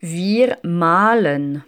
Wir malen.